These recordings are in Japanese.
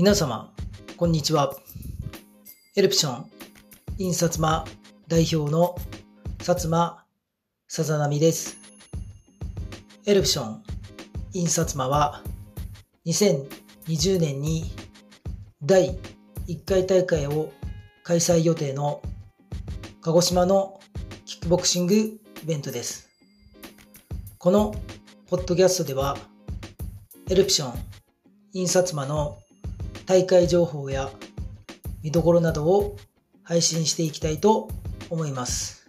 皆様、こんにちは。エルプション、印刷間代表の薩摩さざなみです。エルプション、印刷間は、2020年に第1回大会を開催予定の鹿児島のキックボクシングイベントです。このポッドキャストでは、エルプション、印刷間の大会情報や見どころなどを配信していきたいと思います。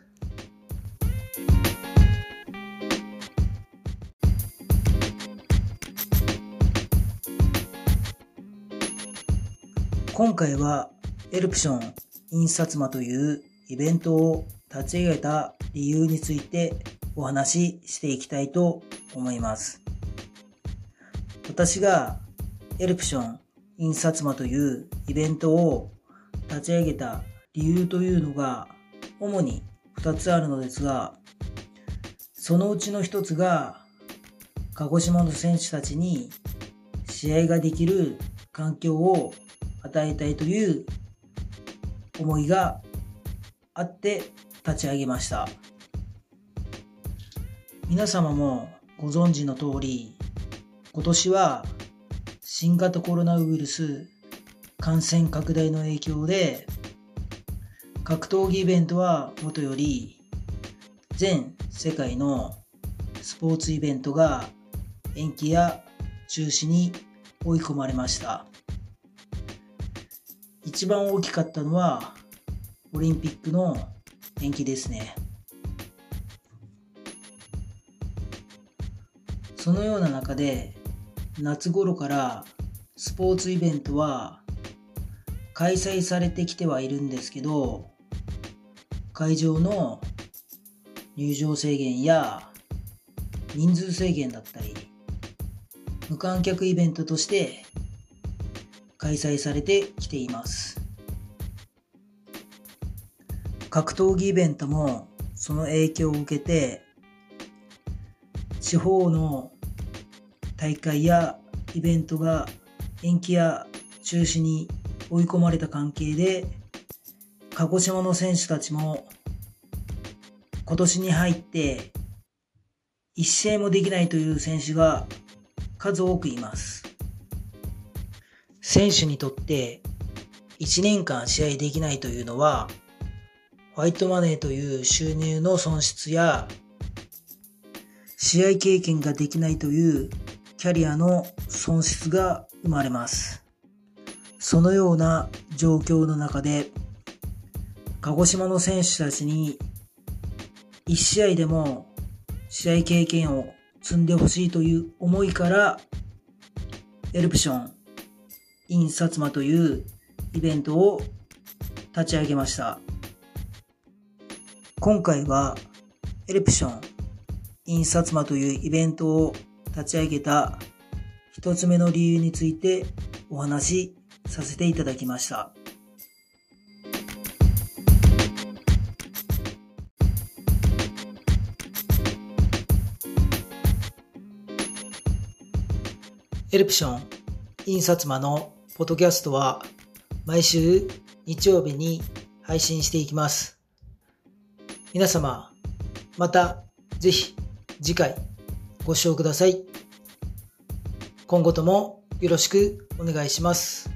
今回はエルプション印刷間というイベントを立ち上げた理由についてお話ししていきたいと思います。私がエルプション印刷間というイベントを立ち上げた理由というのが主に2つあるのですが、そのうちの1つが鹿児島の選手たちに試合ができる環境を与えたいという思いがあって立ち上げました。皆様もご存知の通り、今年は新型コロナウイルス感染拡大の影響で格闘技イベントはもとより全世界のスポーツイベントが延期や中止に追い込まれました。一番大きかったのはオリンピックの延期ですね。そのような中で夏頃からスポーツイベントは開催されてきてはいるんですけど会場の入場制限や人数制限だったり無観客イベントとして開催されてきています。格闘技イベントもその影響を受けて地方の大会やイベントが延期や中止に追い込まれた関係で、鹿児島の選手たちも今年に入って一試合もできないという選手が数多くいます。選手にとって1年間試合できないというのは、ホワイトマネーという収入の損失や、試合経験ができないというキャリアの損失が生まれます。そのような状況の中で、鹿児島の選手たちに1試合でも試合経験を積んでほしいという思いから、エルプション in 薩摩というイベントを立ち上げました。今回はエルプション in 薩摩というイベントを立ち上げた一つ目の理由についてお話しさせていただきました。エルプション印刷マのポッドキャストは毎週日曜日に配信していきます。皆様、またぜひ次回ご視聴ください。今後ともよろしくお願いします。